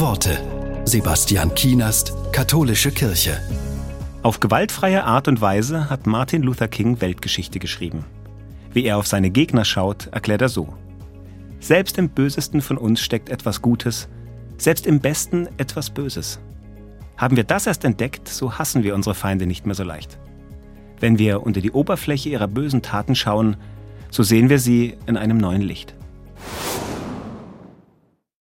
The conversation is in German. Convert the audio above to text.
Worte. Sebastian Kienast, Katholische Kirche. Auf gewaltfreie Art und Weise hat Martin Luther King Weltgeschichte geschrieben. Wie er auf seine Gegner schaut, erklärt er so. Selbst im Bösesten von uns steckt etwas Gutes, selbst im Besten etwas Böses. Haben wir das erst entdeckt, so hassen wir unsere Feinde nicht mehr so leicht. Wenn wir unter die Oberfläche ihrer bösen Taten schauen, so sehen wir sie in einem neuen Licht.